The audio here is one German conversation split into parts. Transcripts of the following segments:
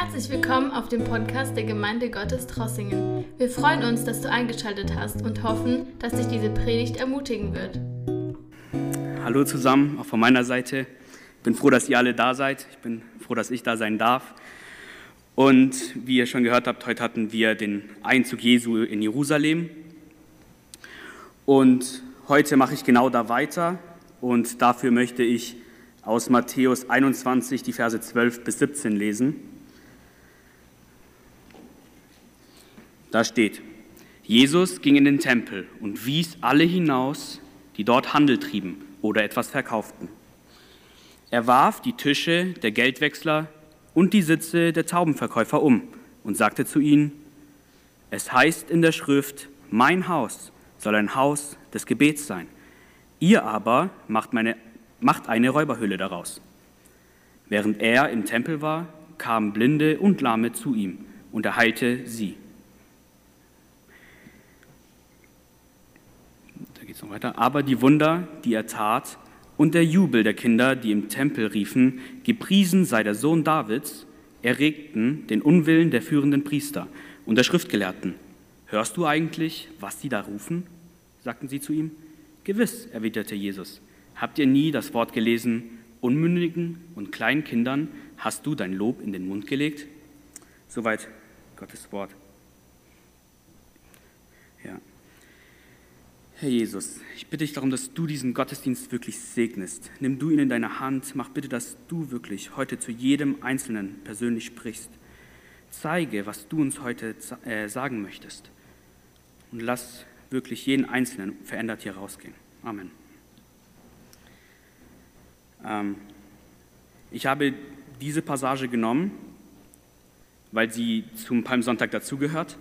Herzlich willkommen auf dem Podcast der Gemeinde Gottes Trossingen. Wir freuen uns, dass du eingeschaltet hast und hoffen, dass dich diese Predigt ermutigen wird. Hallo zusammen, auch von meiner Seite. Ich bin froh, dass ihr alle da seid. Ich bin froh, dass ich da sein darf. Und wie ihr schon gehört habt, heute hatten wir den Einzug Jesu in Jerusalem. Und heute mache ich genau da weiter. Und dafür möchte ich aus Matthäus 21 die Verse 12 bis 17 lesen. Da steht, Jesus ging in den Tempel und wies alle hinaus, die dort Handel trieben oder etwas verkauften. Er warf die Tische der Geldwechsler und die Sitze der Taubenverkäufer um und sagte zu ihnen, es heißt in der Schrift, mein Haus soll ein Haus des Gebets sein. Ihr aber macht, meine, macht eine Räuberhülle daraus. Während er im Tempel war, kamen Blinde und Lahme zu ihm und er heilte sie. Geht es noch weiter. Aber die Wunder, die er tat, und der Jubel der Kinder, die im Tempel riefen, gepriesen sei der Sohn Davids, erregten den Unwillen der führenden Priester und der Schriftgelehrten. Hörst du eigentlich, was die da rufen? sagten sie zu ihm. Gewiss, erwiderte Jesus. Habt ihr nie das Wort gelesen, Unmündigen und kleinen Kindern hast du dein Lob in den Mund gelegt? Soweit Gottes Wort. Herr Jesus, ich bitte dich darum, dass du diesen Gottesdienst wirklich segnest. Nimm du ihn in deine Hand, mach bitte, dass du wirklich heute zu jedem Einzelnen persönlich sprichst. Zeige, was du uns heute äh, sagen möchtest. Und lass wirklich jeden Einzelnen verändert hier rausgehen. Amen. Ähm, ich habe diese Passage genommen, weil sie zum Palmsonntag dazugehört.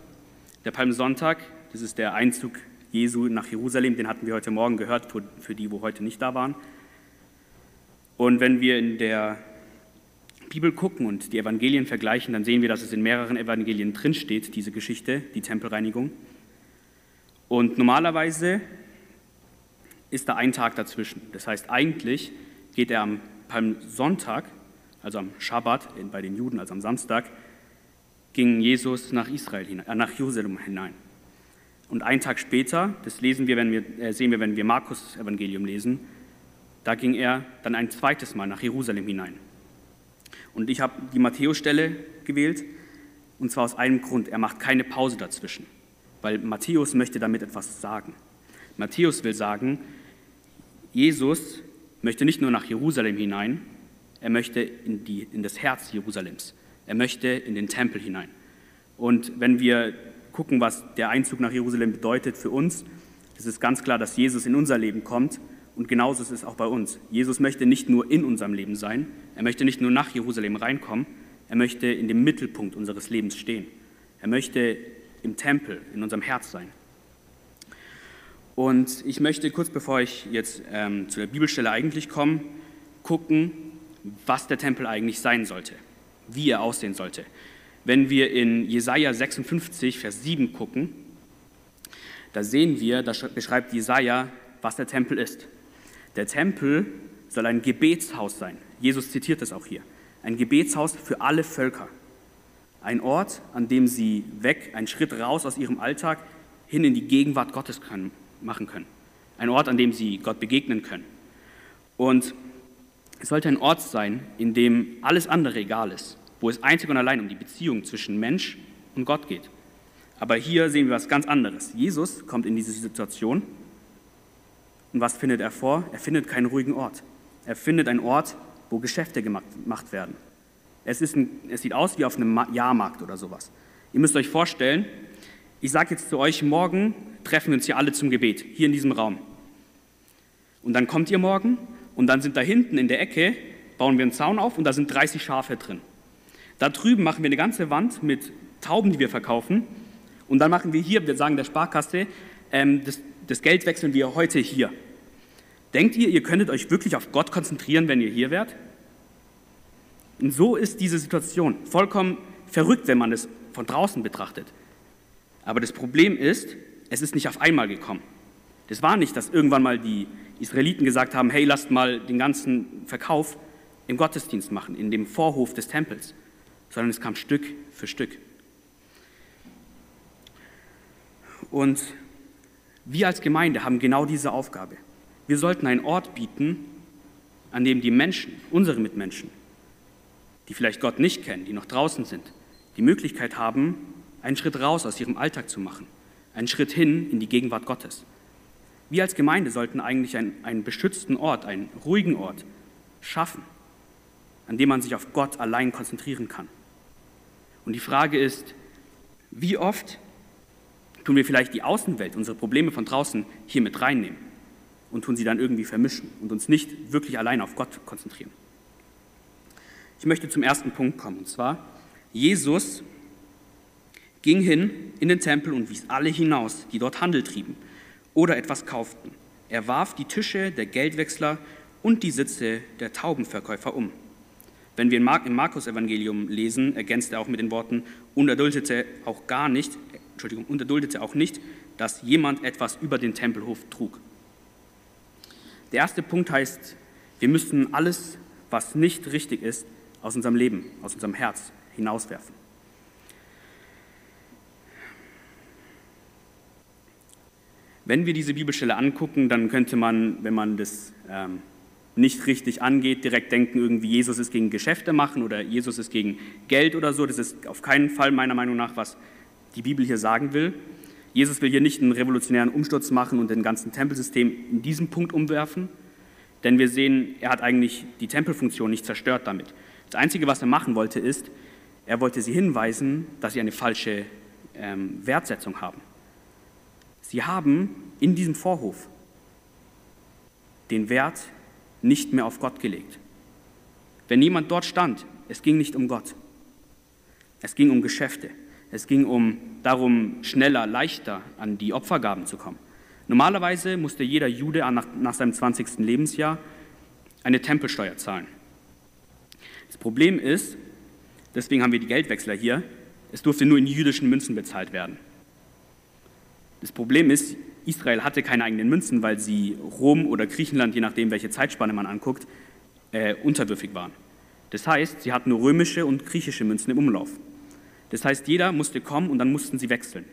Der Palmsonntag, das ist der Einzug Jesu nach Jerusalem, den hatten wir heute Morgen gehört, für die, wo heute nicht da waren. Und wenn wir in der Bibel gucken und die Evangelien vergleichen, dann sehen wir, dass es in mehreren Evangelien drinsteht, diese Geschichte, die Tempelreinigung. Und normalerweise ist da ein Tag dazwischen. Das heißt, eigentlich geht er am Palmsonntag, also am Schabbat bei den Juden, also am Samstag, ging Jesus nach Israel hinein, äh, nach Jerusalem hinein. Und einen Tag später, das lesen wir, wenn wir, äh, sehen wir, wenn wir Markus Evangelium lesen, da ging er dann ein zweites Mal nach Jerusalem hinein. Und ich habe die Matthäus-Stelle gewählt, und zwar aus einem Grund, er macht keine Pause dazwischen, weil Matthäus möchte damit etwas sagen. Matthäus will sagen, Jesus möchte nicht nur nach Jerusalem hinein, er möchte in, die, in das Herz Jerusalems, er möchte in den Tempel hinein. Und wenn wir gucken, was der Einzug nach Jerusalem bedeutet für uns, es ist ganz klar, dass Jesus in unser Leben kommt und genauso ist es auch bei uns. Jesus möchte nicht nur in unserem Leben sein, er möchte nicht nur nach Jerusalem reinkommen, er möchte in dem Mittelpunkt unseres Lebens stehen. Er möchte im Tempel, in unserem Herz sein. Und ich möchte kurz bevor ich jetzt ähm, zu der Bibelstelle eigentlich komme, gucken, was der Tempel eigentlich sein sollte, wie er aussehen sollte. Wenn wir in Jesaja 56, Vers 7 gucken, da sehen wir, da beschreibt Jesaja, was der Tempel ist. Der Tempel soll ein Gebetshaus sein. Jesus zitiert das auch hier. Ein Gebetshaus für alle Völker. Ein Ort, an dem sie weg, einen Schritt raus aus ihrem Alltag hin in die Gegenwart Gottes können, machen können. Ein Ort, an dem sie Gott begegnen können. Und es sollte ein Ort sein, in dem alles andere egal ist wo es einzig und allein um die Beziehung zwischen Mensch und Gott geht. Aber hier sehen wir was ganz anderes. Jesus kommt in diese Situation und was findet er vor? Er findet keinen ruhigen Ort. Er findet einen Ort, wo Geschäfte gemacht werden. Es, ist ein, es sieht aus wie auf einem Jahrmarkt oder sowas. Ihr müsst euch vorstellen, ich sage jetzt zu euch, morgen treffen wir uns hier alle zum Gebet, hier in diesem Raum. Und dann kommt ihr morgen und dann sind da hinten in der Ecke, bauen wir einen Zaun auf und da sind 30 Schafe drin. Da drüben machen wir eine ganze Wand mit Tauben, die wir verkaufen. Und dann machen wir hier, wir sagen der Sparkasse, ähm, das, das Geld wechseln wir heute hier. Denkt ihr, ihr könntet euch wirklich auf Gott konzentrieren, wenn ihr hier wärt? Und so ist diese Situation vollkommen verrückt, wenn man es von draußen betrachtet. Aber das Problem ist, es ist nicht auf einmal gekommen. Das war nicht, dass irgendwann mal die Israeliten gesagt haben, hey, lasst mal den ganzen Verkauf im Gottesdienst machen, in dem Vorhof des Tempels, sondern es kam Stück für Stück. Und wir als Gemeinde haben genau diese Aufgabe. Wir sollten einen Ort bieten, an dem die Menschen, unsere Mitmenschen, die vielleicht Gott nicht kennen, die noch draußen sind, die Möglichkeit haben, einen Schritt raus aus ihrem Alltag zu machen, einen Schritt hin in die Gegenwart Gottes. Wir als Gemeinde sollten eigentlich einen, einen beschützten Ort, einen ruhigen Ort schaffen, an dem man sich auf Gott allein konzentrieren kann. Und die Frage ist, wie oft tun wir vielleicht die Außenwelt, unsere Probleme von draußen hier mit reinnehmen und tun sie dann irgendwie vermischen und uns nicht wirklich allein auf Gott konzentrieren. Ich möchte zum ersten Punkt kommen, und zwar, Jesus ging hin in den Tempel und wies alle hinaus, die dort Handel trieben oder etwas kauften. Er warf die Tische der Geldwechsler und die Sitze der Taubenverkäufer um. Wenn wir im Markus-Evangelium lesen, ergänzt er auch mit den Worten, und erduldete auch gar nicht, Entschuldigung, und auch nicht, dass jemand etwas über den Tempelhof trug. Der erste Punkt heißt, wir müssen alles, was nicht richtig ist, aus unserem Leben, aus unserem Herz hinauswerfen. Wenn wir diese Bibelstelle angucken, dann könnte man, wenn man das ähm, nicht richtig angeht, direkt denken, irgendwie Jesus ist gegen Geschäfte machen oder Jesus ist gegen Geld oder so. Das ist auf keinen Fall meiner Meinung nach, was die Bibel hier sagen will. Jesus will hier nicht einen revolutionären Umsturz machen und den ganzen Tempelsystem in diesem Punkt umwerfen, denn wir sehen, er hat eigentlich die Tempelfunktion nicht zerstört damit. Das Einzige, was er machen wollte, ist, er wollte sie hinweisen, dass sie eine falsche ähm, Wertsetzung haben. Sie haben in diesem Vorhof den Wert nicht mehr auf Gott gelegt. Wenn jemand dort stand, es ging nicht um Gott. Es ging um Geschäfte. Es ging um darum, schneller, leichter an die Opfergaben zu kommen. Normalerweise musste jeder Jude nach, nach seinem 20. Lebensjahr eine Tempelsteuer zahlen. Das Problem ist, deswegen haben wir die Geldwechsler hier, es durfte nur in jüdischen Münzen bezahlt werden. Das Problem ist, Israel hatte keine eigenen Münzen, weil sie Rom oder Griechenland, je nachdem, welche Zeitspanne man anguckt, äh, unterwürfig waren. Das heißt, sie hatten nur römische und griechische Münzen im Umlauf. Das heißt, jeder musste kommen und dann mussten sie wechseln.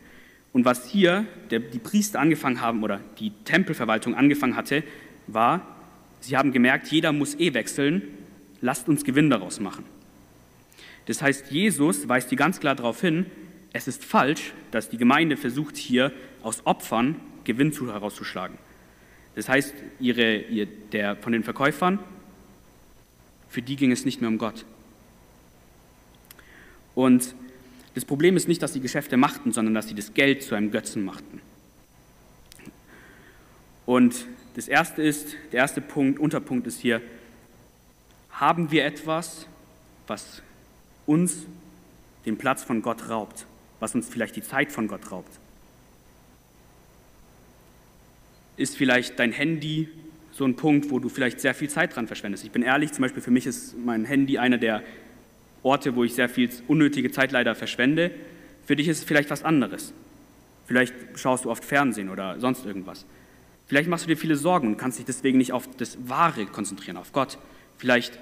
Und was hier der, die Priester angefangen haben oder die Tempelverwaltung angefangen hatte, war, sie haben gemerkt, jeder muss eh wechseln, lasst uns Gewinn daraus machen. Das heißt, Jesus weist hier ganz klar darauf hin, es ist falsch, dass die Gemeinde versucht, hier aus Opfern Gewinn herauszuschlagen. Das heißt, ihre, ihr, der, von den Verkäufern, für die ging es nicht mehr um Gott. Und das Problem ist nicht, dass sie Geschäfte machten, sondern dass sie das Geld zu einem Götzen machten. Und das erste ist, der erste Punkt, Unterpunkt ist hier, haben wir etwas, was uns den Platz von Gott raubt, was uns vielleicht die Zeit von Gott raubt? ist vielleicht dein Handy so ein Punkt, wo du vielleicht sehr viel Zeit dran verschwendest. Ich bin ehrlich, zum Beispiel für mich ist mein Handy einer der Orte, wo ich sehr viel unnötige Zeit leider verschwende. Für dich ist es vielleicht was anderes. Vielleicht schaust du oft Fernsehen oder sonst irgendwas. Vielleicht machst du dir viele Sorgen und kannst dich deswegen nicht auf das Wahre konzentrieren, auf Gott. Vielleicht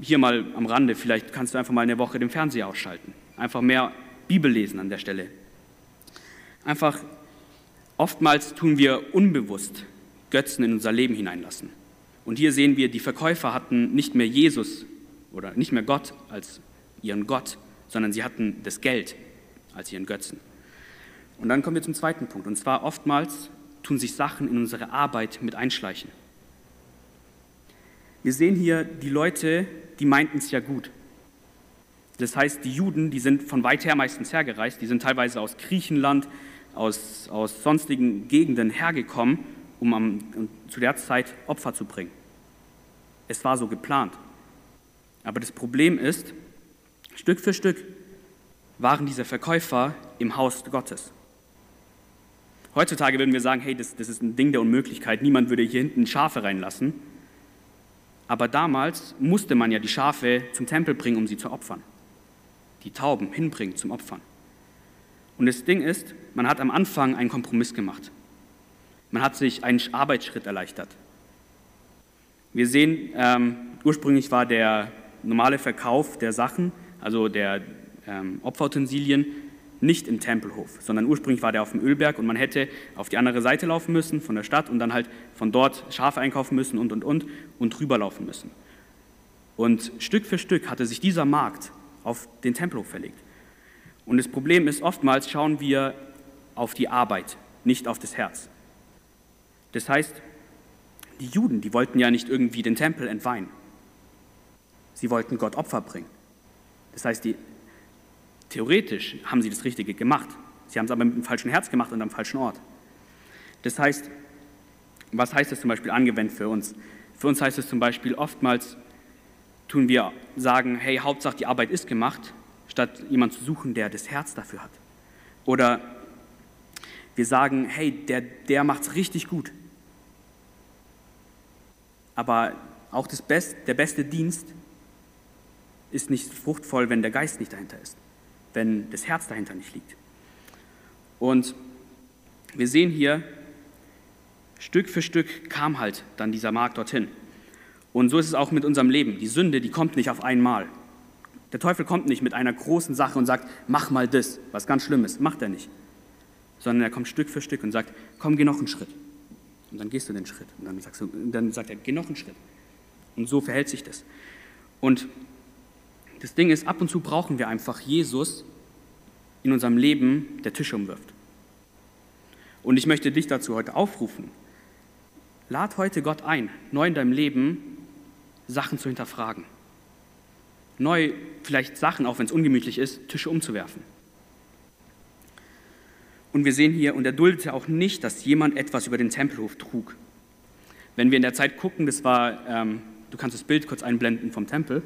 hier mal am Rande, vielleicht kannst du einfach mal eine Woche den Fernseher ausschalten. Einfach mehr Bibel lesen an der Stelle. Einfach Oftmals tun wir unbewusst Götzen in unser Leben hineinlassen. Und hier sehen wir, die Verkäufer hatten nicht mehr Jesus oder nicht mehr Gott als ihren Gott, sondern sie hatten das Geld als ihren Götzen. Und dann kommen wir zum zweiten Punkt. Und zwar oftmals tun sich Sachen in unsere Arbeit mit einschleichen. Wir sehen hier die Leute, die meinten es ja gut. Das heißt, die Juden, die sind von weit her meistens hergereist, die sind teilweise aus Griechenland, aus, aus sonstigen Gegenden hergekommen, um am, zu der Zeit Opfer zu bringen. Es war so geplant. Aber das Problem ist, Stück für Stück waren diese Verkäufer im Haus Gottes. Heutzutage würden wir sagen, hey, das, das ist ein Ding der Unmöglichkeit, niemand würde hier hinten Schafe reinlassen. Aber damals musste man ja die Schafe zum Tempel bringen, um sie zu opfern. Die Tauben hinbringen zum Opfern. Und das Ding ist, man hat am Anfang einen Kompromiss gemacht. Man hat sich einen Arbeitsschritt erleichtert. Wir sehen, ähm, ursprünglich war der normale Verkauf der Sachen also der ähm, Opferutensilien, nicht im Tempelhof, sondern ursprünglich war der auf dem Ölberg und man hätte auf die andere Seite laufen müssen von der Stadt und dann halt von dort Schafe einkaufen müssen und und und und rüberlaufen müssen. Und Stück für Stück hatte sich dieser Markt auf den Tempelhof verlegt. Und das Problem ist, oftmals schauen wir auf die Arbeit, nicht auf das Herz. Das heißt, die Juden, die wollten ja nicht irgendwie den Tempel entweihen. Sie wollten Gott Opfer bringen. Das heißt, die, theoretisch haben sie das Richtige gemacht. Sie haben es aber mit dem falschen Herz gemacht und am falschen Ort. Das heißt, was heißt das zum Beispiel angewendet für uns? Für uns heißt es zum Beispiel oftmals, tun wir sagen, hey, Hauptsache die Arbeit ist gemacht, statt jemand zu suchen, der das Herz dafür hat. Oder wir sagen, hey, der, der es richtig gut. Aber auch das Best, der beste Dienst ist nicht fruchtvoll, wenn der Geist nicht dahinter ist, wenn das Herz dahinter nicht liegt. Und wir sehen hier, Stück für Stück kam halt dann dieser Markt dorthin. Und so ist es auch mit unserem Leben. Die Sünde, die kommt nicht auf einmal. Der Teufel kommt nicht mit einer großen Sache und sagt, mach mal das, was ganz schlimm ist. Macht er nicht. Sondern er kommt Stück für Stück und sagt, komm, geh noch einen Schritt. Und dann gehst du den Schritt. Und dann, sagst du, dann sagt er, geh noch einen Schritt. Und so verhält sich das. Und das Ding ist, ab und zu brauchen wir einfach Jesus in unserem Leben, der Tisch umwirft. Und ich möchte dich dazu heute aufrufen. Lad heute Gott ein, neu in deinem Leben Sachen zu hinterfragen. Neu vielleicht Sachen, auch wenn es ungemütlich ist, Tische umzuwerfen. Und wir sehen hier, und er duldete auch nicht, dass jemand etwas über den Tempelhof trug. Wenn wir in der Zeit gucken, das war, ähm, du kannst das Bild kurz einblenden vom Tempel.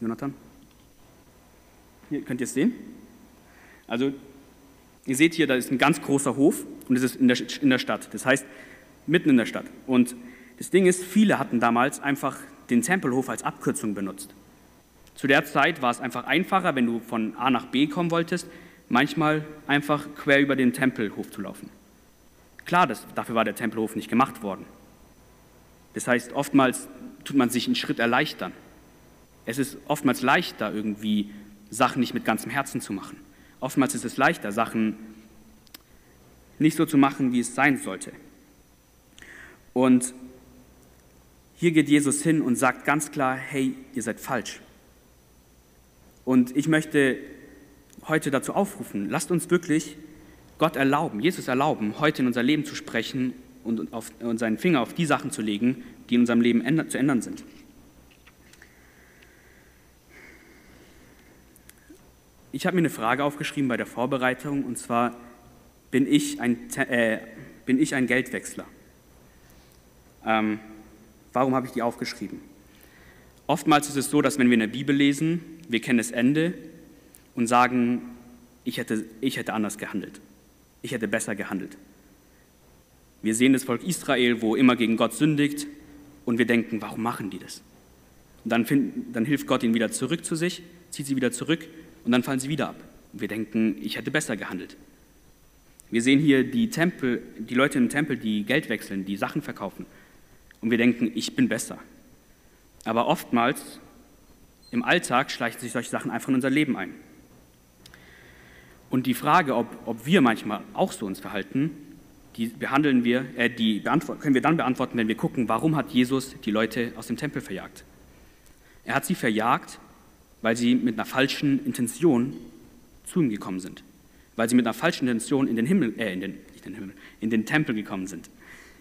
Jonathan? Hier könnt ihr es sehen. Also, ihr seht hier, da ist ein ganz großer Hof und es ist in der, in der Stadt. Das heißt, mitten in der Stadt. Und das Ding ist, viele hatten damals einfach den Tempelhof als Abkürzung benutzt. Zu der Zeit war es einfach einfacher, wenn du von A nach B kommen wolltest, manchmal einfach quer über den Tempelhof zu laufen. Klar, das, dafür war der Tempelhof nicht gemacht worden. Das heißt, oftmals tut man sich einen Schritt erleichtern. Es ist oftmals leichter, irgendwie Sachen nicht mit ganzem Herzen zu machen. Oftmals ist es leichter, Sachen nicht so zu machen, wie es sein sollte. Und hier geht Jesus hin und sagt ganz klar, hey, ihr seid falsch. Und ich möchte heute dazu aufrufen, lasst uns wirklich Gott erlauben, Jesus erlauben, heute in unser Leben zu sprechen und, auf, und seinen Finger auf die Sachen zu legen, die in unserem Leben änder, zu ändern sind. Ich habe mir eine Frage aufgeschrieben bei der Vorbereitung, und zwar, bin ich ein, äh, bin ich ein Geldwechsler? Ähm, Warum habe ich die aufgeschrieben? Oftmals ist es so, dass wenn wir in der Bibel lesen, wir kennen das Ende und sagen, ich hätte, ich hätte anders gehandelt. Ich hätte besser gehandelt. Wir sehen das Volk Israel, wo immer gegen Gott sündigt und wir denken, warum machen die das? Und dann, find, dann hilft Gott ihnen wieder zurück zu sich, zieht sie wieder zurück und dann fallen sie wieder ab. Und wir denken, ich hätte besser gehandelt. Wir sehen hier die, Tempel, die Leute im Tempel, die Geld wechseln, die Sachen verkaufen und wir denken, ich bin besser. Aber oftmals im Alltag schleichen sich solche Sachen einfach in unser Leben ein. Und die Frage, ob, ob wir manchmal auch so uns verhalten, die behandeln wir, äh, die können wir dann beantworten, wenn wir gucken, warum hat Jesus die Leute aus dem Tempel verjagt. Er hat sie verjagt, weil sie mit einer falschen Intention zu ihm gekommen sind, weil sie mit einer falschen Intention in den Himmel, äh, in den, nicht den Himmel, in den Tempel gekommen sind.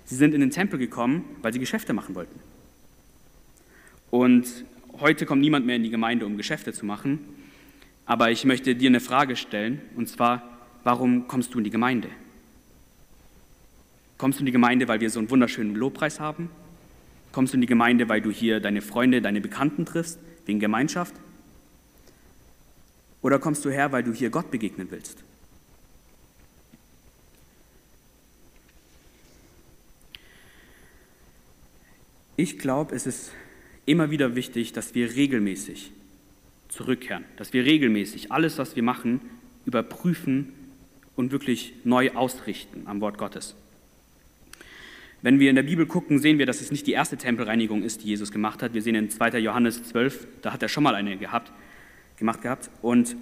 Sie sind in den Tempel gekommen, weil sie Geschäfte machen wollten. Und heute kommt niemand mehr in die Gemeinde, um Geschäfte zu machen. Aber ich möchte dir eine Frage stellen, und zwar, warum kommst du in die Gemeinde? Kommst du in die Gemeinde, weil wir so einen wunderschönen Lobpreis haben? Kommst du in die Gemeinde, weil du hier deine Freunde, deine Bekannten triffst, wegen Gemeinschaft? Oder kommst du her, weil du hier Gott begegnen willst? Ich glaube, es ist immer wieder wichtig, dass wir regelmäßig zurückkehren, dass wir regelmäßig alles, was wir machen, überprüfen und wirklich neu ausrichten am Wort Gottes. Wenn wir in der Bibel gucken, sehen wir, dass es nicht die erste Tempelreinigung ist, die Jesus gemacht hat. Wir sehen in 2. Johannes 12, da hat er schon mal eine gehabt. gemacht gehabt. Und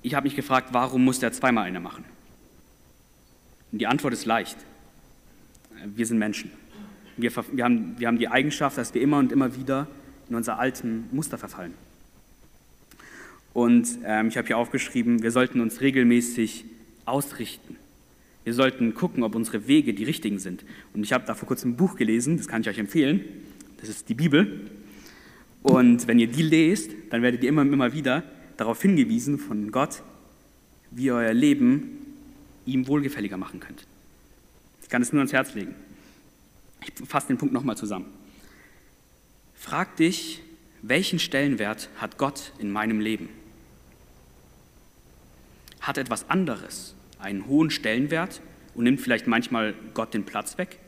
ich habe mich gefragt, warum muss der zweimal eine machen? Und die Antwort ist leicht. Wir sind Menschen. Wir, wir, haben, wir haben die Eigenschaft, dass wir immer und immer wieder in unser alten Muster verfallen. Und ähm, ich habe hier aufgeschrieben, wir sollten uns regelmäßig ausrichten. Wir sollten gucken, ob unsere Wege die richtigen sind. Und ich habe da vor kurzem ein Buch gelesen, das kann ich euch empfehlen. Das ist die Bibel. Und wenn ihr die lest, dann werdet ihr immer und immer wieder darauf hingewiesen von Gott, wie ihr euer Leben ihm wohlgefälliger machen könnt. Ich kann es nur ans Herz legen. Ich fasse den Punkt nochmal zusammen. Frag dich, welchen Stellenwert hat Gott in meinem Leben? Hat etwas anderes einen hohen Stellenwert und nimmt vielleicht manchmal Gott den Platz weg?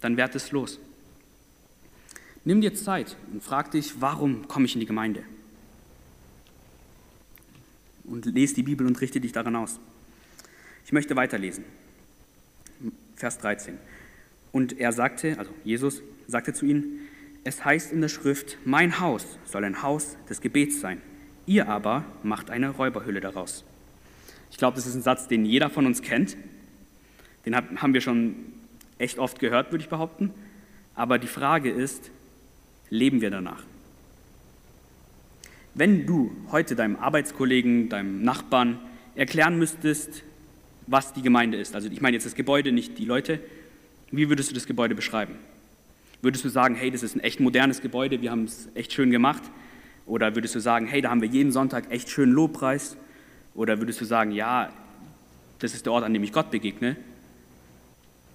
Dann werd es los. Nimm dir Zeit und frag dich, warum komme ich in die Gemeinde? Und lese die Bibel und richte dich daran aus. Ich möchte weiterlesen. Vers 13. Und er sagte, also Jesus sagte zu ihnen, es heißt in der Schrift, mein Haus soll ein Haus des Gebets sein. Ihr aber macht eine Räuberhülle daraus. Ich glaube, das ist ein Satz, den jeder von uns kennt. Den haben wir schon echt oft gehört, würde ich behaupten. Aber die Frage ist, leben wir danach? Wenn du heute deinem Arbeitskollegen, deinem Nachbarn erklären müsstest, was die Gemeinde ist, also ich meine jetzt das Gebäude, nicht die Leute, wie würdest du das Gebäude beschreiben? Würdest du sagen, hey, das ist ein echt modernes Gebäude, wir haben es echt schön gemacht? Oder würdest du sagen, hey, da haben wir jeden Sonntag echt schön Lobpreis? Oder würdest du sagen, ja, das ist der Ort, an dem ich Gott begegne?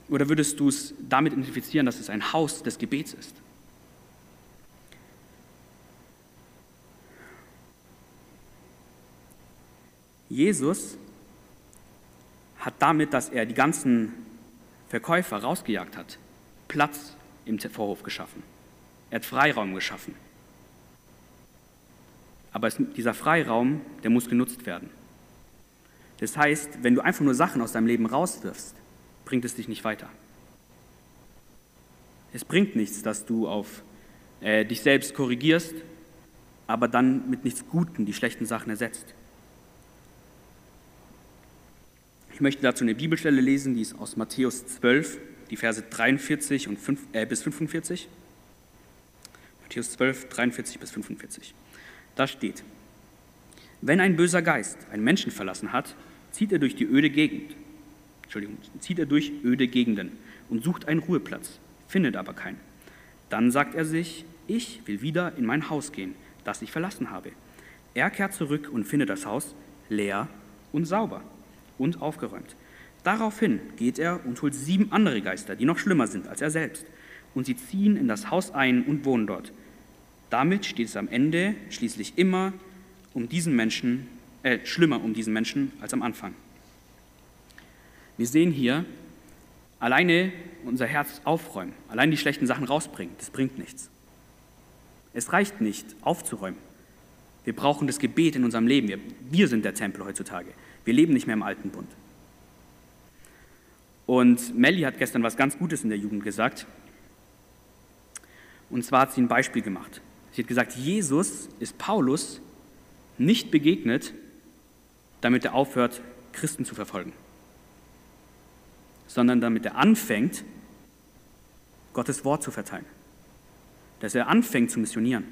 Oder würdest du es damit identifizieren, dass es ein Haus des Gebets ist? Jesus hat damit, dass er die ganzen Verkäufer rausgejagt hat, Platz im Vorhof geschaffen. Er hat Freiraum geschaffen. Aber es, dieser Freiraum, der muss genutzt werden. Das heißt, wenn du einfach nur Sachen aus deinem Leben rauswirfst, bringt es dich nicht weiter. Es bringt nichts, dass du auf äh, dich selbst korrigierst, aber dann mit nichts Gutem die schlechten Sachen ersetzt. Ich möchte dazu eine Bibelstelle lesen, die ist aus Matthäus 12, die Verse 43 und 5, äh, bis 45. Matthäus 12, 43 bis 45. Da steht, wenn ein böser Geist einen Menschen verlassen hat, zieht er durch die öde Gegend, Entschuldigung, zieht er durch öde Gegenden und sucht einen Ruheplatz, findet aber keinen. Dann sagt er sich, ich will wieder in mein Haus gehen, das ich verlassen habe. Er kehrt zurück und findet das Haus leer und sauber und aufgeräumt. Daraufhin geht er und holt sieben andere Geister, die noch schlimmer sind als er selbst, und sie ziehen in das Haus ein und wohnen dort. Damit steht es am Ende schließlich immer um diesen Menschen, äh, schlimmer um diesen Menschen als am Anfang. Wir sehen hier, alleine unser Herz aufräumen, allein die schlechten Sachen rausbringen, das bringt nichts. Es reicht nicht, aufzuräumen. Wir brauchen das Gebet in unserem Leben. Wir, wir sind der Tempel heutzutage. Wir leben nicht mehr im alten Bund. Und Melly hat gestern was ganz Gutes in der Jugend gesagt. Und zwar hat sie ein Beispiel gemacht. Sie hat gesagt, Jesus ist Paulus nicht begegnet, damit er aufhört, Christen zu verfolgen, sondern damit er anfängt, Gottes Wort zu verteilen. Dass er anfängt zu missionieren.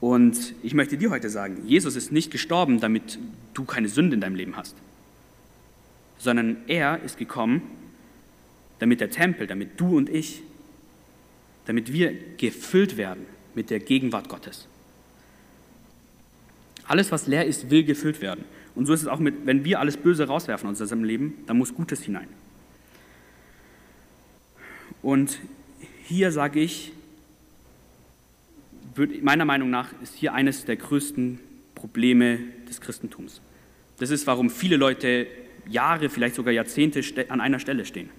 Und ich möchte dir heute sagen, Jesus ist nicht gestorben, damit du keine Sünde in deinem Leben hast, sondern er ist gekommen, damit der Tempel, damit du und ich, damit wir gefüllt werden mit der Gegenwart Gottes. Alles, was leer ist, will gefüllt werden. Und so ist es auch mit, wenn wir alles Böse rauswerfen aus unserem Leben, dann muss Gutes hinein. Und hier sage ich, meiner Meinung nach ist hier eines der größten Probleme des Christentums. Das ist, warum viele Leute Jahre, vielleicht sogar Jahrzehnte an einer Stelle stehen.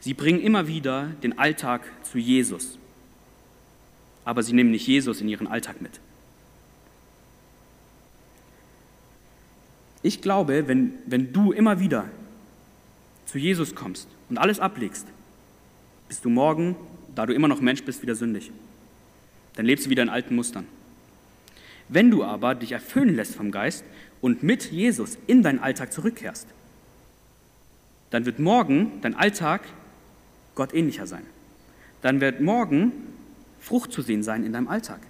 Sie bringen immer wieder den Alltag zu Jesus, aber sie nehmen nicht Jesus in ihren Alltag mit. Ich glaube, wenn, wenn du immer wieder zu Jesus kommst und alles ablegst, bist du morgen, da du immer noch Mensch bist, wieder sündig. Dann lebst du wieder in alten Mustern. Wenn du aber dich erfüllen lässt vom Geist und mit Jesus in deinen Alltag zurückkehrst, dann wird morgen dein Alltag Gott ähnlicher sein. Dann wird morgen Frucht zu sehen sein in deinem Alltag.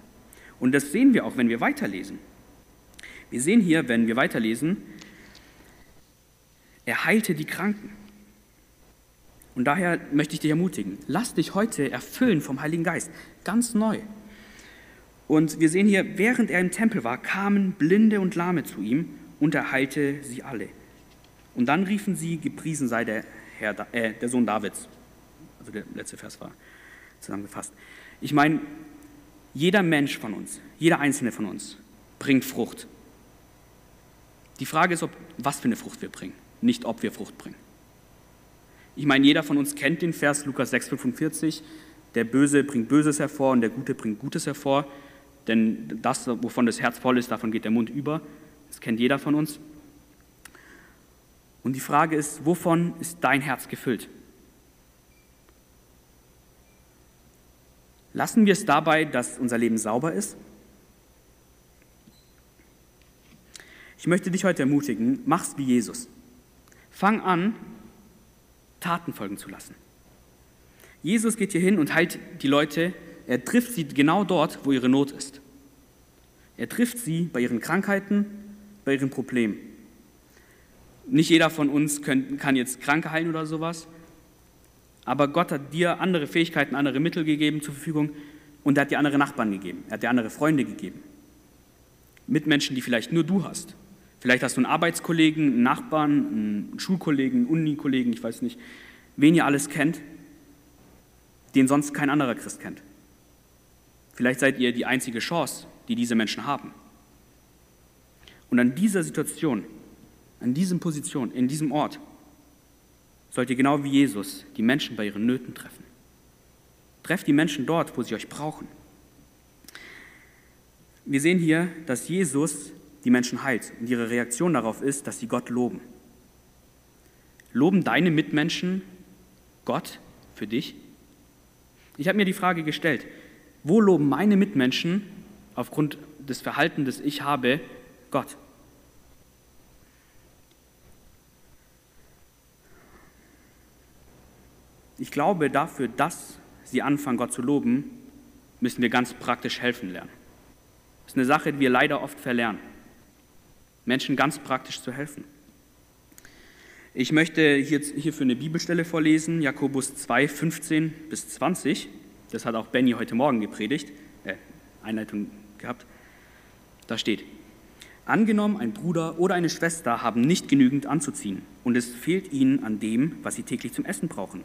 Und das sehen wir auch, wenn wir weiterlesen. Wir sehen hier, wenn wir weiterlesen, er heilte die Kranken. Und daher möchte ich dich ermutigen, lass dich heute erfüllen vom Heiligen Geist, ganz neu. Und wir sehen hier, während er im Tempel war, kamen Blinde und Lahme zu ihm und er heilte sie alle. Und dann riefen sie, gepriesen sei der, Herr, äh, der Sohn Davids. Also der letzte Vers war zusammengefasst. Ich meine, jeder Mensch von uns, jeder einzelne von uns bringt Frucht. Die Frage ist, ob, was für eine Frucht wir bringen, nicht ob wir Frucht bringen. Ich meine, jeder von uns kennt den Vers Lukas 6,45. Der Böse bringt Böses hervor und der Gute bringt Gutes hervor. Denn das, wovon das Herz voll ist, davon geht der Mund über. Das kennt jeder von uns. Und die Frage ist, wovon ist dein Herz gefüllt? Lassen wir es dabei, dass unser Leben sauber ist? Ich möchte dich heute ermutigen, mach's wie Jesus. Fang an, Taten folgen zu lassen. Jesus geht hier hin und heilt die Leute, er trifft sie genau dort, wo ihre Not ist. Er trifft sie bei ihren Krankheiten, bei ihren Problemen. Nicht jeder von uns kann jetzt Kranke heilen oder sowas, aber Gott hat dir andere Fähigkeiten, andere Mittel gegeben zur Verfügung und er hat dir andere Nachbarn gegeben, er hat dir andere Freunde gegeben. Mitmenschen, die vielleicht nur du hast. Vielleicht hast du einen Arbeitskollegen, einen Nachbarn, einen Schulkollegen, einen Unikollegen, ich weiß nicht, wen ihr alles kennt, den sonst kein anderer Christ kennt. Vielleicht seid ihr die einzige Chance, die diese Menschen haben. Und an dieser Situation, an diesem Position, in diesem Ort, sollt ihr genau wie Jesus die Menschen bei ihren Nöten treffen. Trefft die Menschen dort, wo sie euch brauchen. Wir sehen hier, dass Jesus die Menschen heilt. Und ihre Reaktion darauf ist, dass sie Gott loben. Loben deine Mitmenschen Gott für dich? Ich habe mir die Frage gestellt, wo loben meine Mitmenschen aufgrund des Verhaltens, das ich habe, Gott? Ich glaube, dafür, dass sie anfangen, Gott zu loben, müssen wir ganz praktisch helfen lernen. Das ist eine Sache, die wir leider oft verlernen. Menschen ganz praktisch zu helfen. Ich möchte hierfür eine Bibelstelle vorlesen, Jakobus 2, 15 bis 20. Das hat auch Benny heute Morgen gepredigt, äh, Einleitung gehabt. Da steht, angenommen, ein Bruder oder eine Schwester haben nicht genügend anzuziehen und es fehlt ihnen an dem, was sie täglich zum Essen brauchen.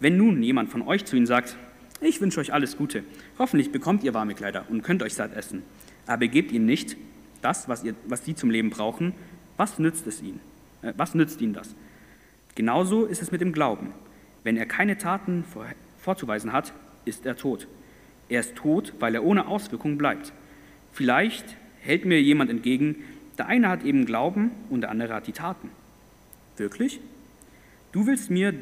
Wenn nun jemand von euch zu ihnen sagt, ich wünsche euch alles Gute, hoffentlich bekommt ihr warme Kleider und könnt euch satt essen, aber gebt ihnen nicht, das, was, ihr, was sie zum Leben brauchen, was nützt es ihnen? Äh, was nützt ihnen das? Genauso ist es mit dem Glauben. Wenn er keine Taten vor, vorzuweisen hat, ist er tot. Er ist tot, weil er ohne Auswirkung bleibt. Vielleicht hält mir jemand entgegen, der eine hat eben Glauben und der andere hat die Taten. Wirklich? Du willst mir,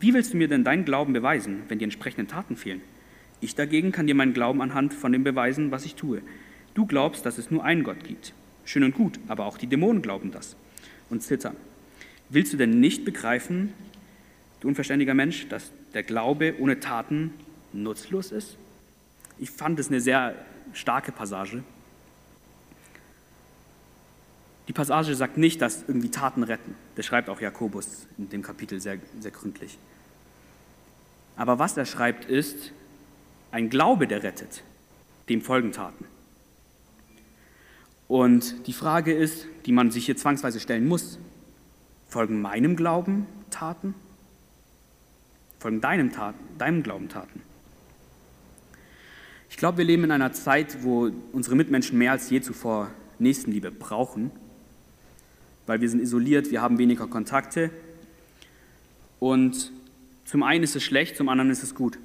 wie willst du mir denn deinen Glauben beweisen, wenn die entsprechenden Taten fehlen? Ich dagegen kann dir meinen Glauben anhand von dem beweisen, was ich tue. Du glaubst, dass es nur einen Gott gibt. Schön und gut, aber auch die Dämonen glauben das und zittern. Willst du denn nicht begreifen, du unverständiger Mensch, dass der Glaube ohne Taten nutzlos ist? Ich fand es eine sehr starke Passage. Die Passage sagt nicht, dass irgendwie Taten retten. Das schreibt auch Jakobus in dem Kapitel sehr, sehr gründlich. Aber was er schreibt ist, ein Glaube, der rettet, dem folgen Taten. Und die Frage ist, die man sich hier zwangsweise stellen muss, folgen meinem Glauben Taten? Folgen deinem, Taten, deinem Glauben Taten? Ich glaube, wir leben in einer Zeit, wo unsere Mitmenschen mehr als je zuvor Nächstenliebe brauchen, weil wir sind isoliert, wir haben weniger Kontakte. Und zum einen ist es schlecht, zum anderen ist es gut.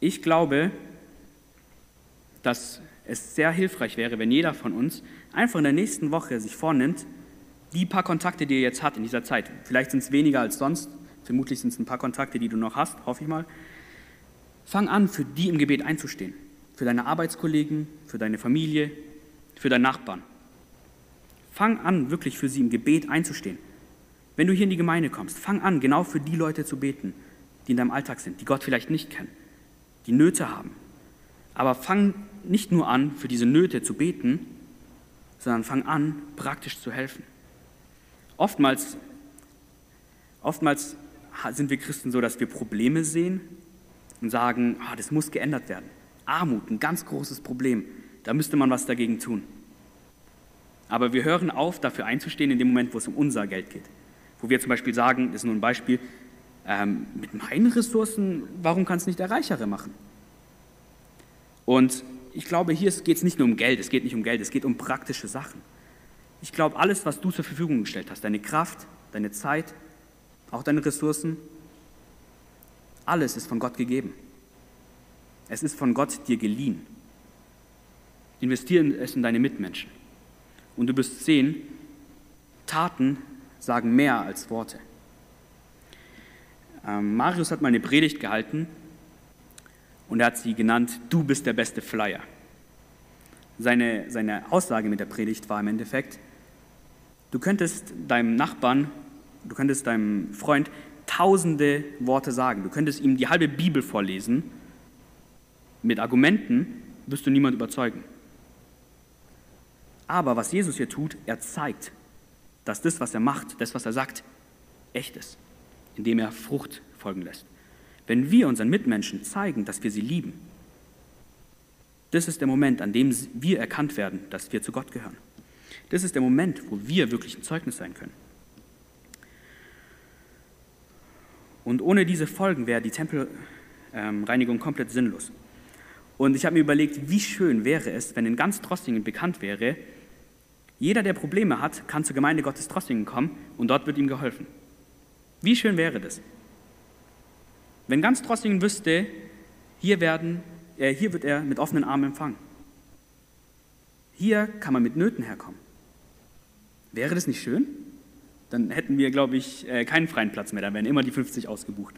Ich glaube, dass es sehr hilfreich wäre, wenn jeder von uns einfach in der nächsten Woche sich vornimmt, die paar Kontakte, die er jetzt hat in dieser Zeit, vielleicht sind es weniger als sonst, vermutlich sind es ein paar Kontakte, die du noch hast, hoffe ich mal, Fang an, für die im Gebet einzustehen. Für deine Arbeitskollegen, für deine Familie, für deinen Nachbarn. Fang an, wirklich für sie im Gebet einzustehen. Wenn du hier in die Gemeinde kommst, fang an, genau für die Leute zu beten, die in deinem Alltag sind, die Gott vielleicht nicht kennen, die Nöte haben. Aber fang nicht nur an, für diese Nöte zu beten, sondern fang an, praktisch zu helfen. Oftmals, oftmals sind wir Christen so, dass wir Probleme sehen und sagen, oh, das muss geändert werden. Armut, ein ganz großes Problem, da müsste man was dagegen tun. Aber wir hören auf, dafür einzustehen in dem Moment, wo es um unser Geld geht. Wo wir zum Beispiel sagen, das ist nur ein Beispiel, ähm, mit meinen Ressourcen, warum kann es nicht der Reichere machen? Und ich glaube, hier geht es nicht nur um Geld, es geht nicht um Geld, es geht um praktische Sachen. Ich glaube, alles, was du zur Verfügung gestellt hast, deine Kraft, deine Zeit, auch deine Ressourcen, alles ist von Gott gegeben. Es ist von Gott dir geliehen. Investieren es in deine Mitmenschen. Und du wirst sehen, Taten sagen mehr als Worte. Ähm, Marius hat mal eine Predigt gehalten und er hat sie genannt, du bist der beste Flyer. Seine, seine Aussage mit der Predigt war im Endeffekt, du könntest deinem Nachbarn, du könntest deinem Freund tausende Worte sagen, du könntest ihm die halbe Bibel vorlesen, mit Argumenten wirst du niemand überzeugen. Aber was Jesus hier tut, er zeigt, dass das, was er macht, das, was er sagt, echt ist, indem er Frucht folgen lässt. Wenn wir unseren Mitmenschen zeigen, dass wir sie lieben, das ist der Moment, an dem wir erkannt werden, dass wir zu Gott gehören. Das ist der Moment, wo wir wirklich ein Zeugnis sein können. Und ohne diese Folgen wäre die Tempelreinigung komplett sinnlos. Und ich habe mir überlegt, wie schön wäre es, wenn in ganz Trossingen bekannt wäre, jeder, der Probleme hat, kann zur Gemeinde Gottes Trossingen kommen und dort wird ihm geholfen. Wie schön wäre das? Wenn ganz Trossingen wüsste, hier, werden, äh, hier wird er mit offenen Armen empfangen. Hier kann man mit Nöten herkommen. Wäre das nicht schön? Dann hätten wir, glaube ich, äh, keinen freien Platz mehr, da wären immer die 50 ausgebucht.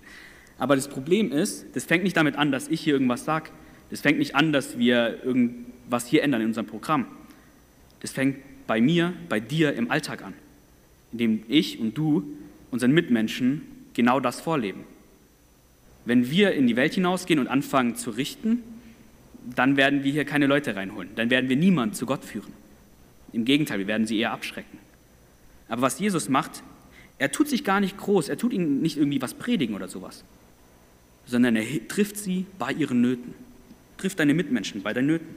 Aber das Problem ist, das fängt nicht damit an, dass ich hier irgendwas sage. Das fängt nicht an, dass wir irgendwas hier ändern in unserem Programm. Das fängt bei mir, bei dir im Alltag an, indem ich und du unseren Mitmenschen genau das vorleben. Wenn wir in die Welt hinausgehen und anfangen zu richten, dann werden wir hier keine Leute reinholen. Dann werden wir niemanden zu Gott führen. Im Gegenteil, wir werden sie eher abschrecken. Aber was Jesus macht, er tut sich gar nicht groß, er tut ihnen nicht irgendwie was predigen oder sowas, sondern er trifft sie bei ihren Nöten. Trifft deine Mitmenschen bei deinen Nöten.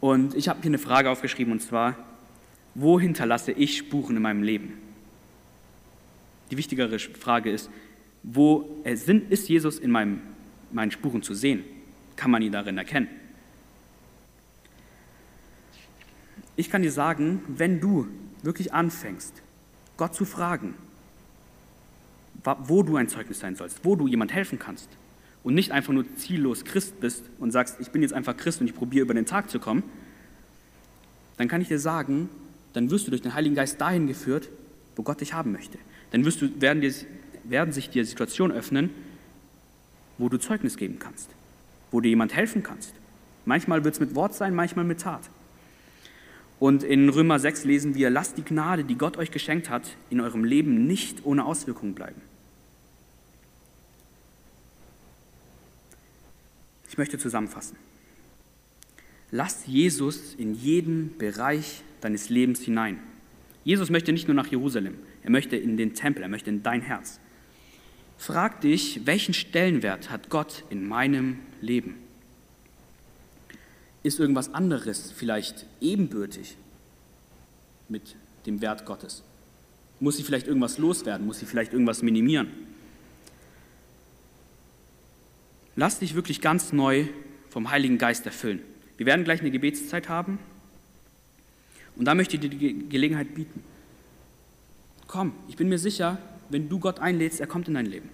Und ich habe hier eine Frage aufgeschrieben und zwar, wo hinterlasse ich Spuren in meinem Leben? Die wichtigere Frage ist, wo ist Jesus in meinem, meinen Spuren zu sehen? Kann man ihn darin erkennen? Ich kann dir sagen, wenn du wirklich anfängst, Gott zu fragen, wo du ein Zeugnis sein sollst, wo du jemand helfen kannst und nicht einfach nur ziellos Christ bist und sagst, ich bin jetzt einfach Christ und ich probiere über den Tag zu kommen, dann kann ich dir sagen, dann wirst du durch den Heiligen Geist dahin geführt, wo Gott dich haben möchte. Dann wirst du, werden dir werden sich dir Situationen öffnen, wo du Zeugnis geben kannst, wo dir jemand helfen kannst. Manchmal wird es mit Wort sein, manchmal mit Tat. Und in Römer 6 lesen wir, lasst die Gnade, die Gott euch geschenkt hat, in eurem Leben nicht ohne Auswirkungen bleiben. Ich möchte zusammenfassen. Lass Jesus in jeden Bereich deines Lebens hinein. Jesus möchte nicht nur nach Jerusalem, er möchte in den Tempel, er möchte in dein Herz. Frag dich, welchen Stellenwert hat Gott in meinem Leben? Ist irgendwas anderes vielleicht ebenbürtig mit dem Wert Gottes? Muss sie vielleicht irgendwas loswerden? Muss sie vielleicht irgendwas minimieren? Lass dich wirklich ganz neu vom Heiligen Geist erfüllen. Wir werden gleich eine Gebetszeit haben und da möchte ich dir die Gelegenheit bieten. Komm, ich bin mir sicher, wenn du Gott einlädst, er kommt in dein Leben.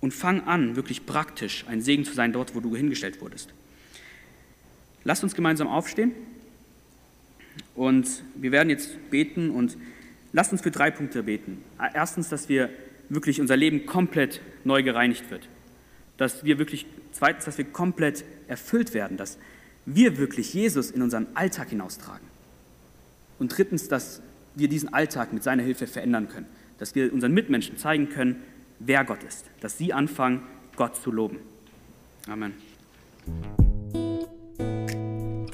Und fang an, wirklich praktisch ein Segen zu sein dort, wo du hingestellt wurdest. Lasst uns gemeinsam aufstehen und wir werden jetzt beten und lasst uns für drei Punkte beten. Erstens, dass wir wirklich unser Leben komplett neu gereinigt wird. dass wir wirklich, zweitens, dass wir komplett erfüllt werden, dass wir wirklich Jesus in unseren Alltag hinaustragen. Und drittens, dass wir diesen Alltag mit seiner Hilfe verändern können, dass wir unseren Mitmenschen zeigen können, wer Gott ist, dass sie anfangen, Gott zu loben. Amen.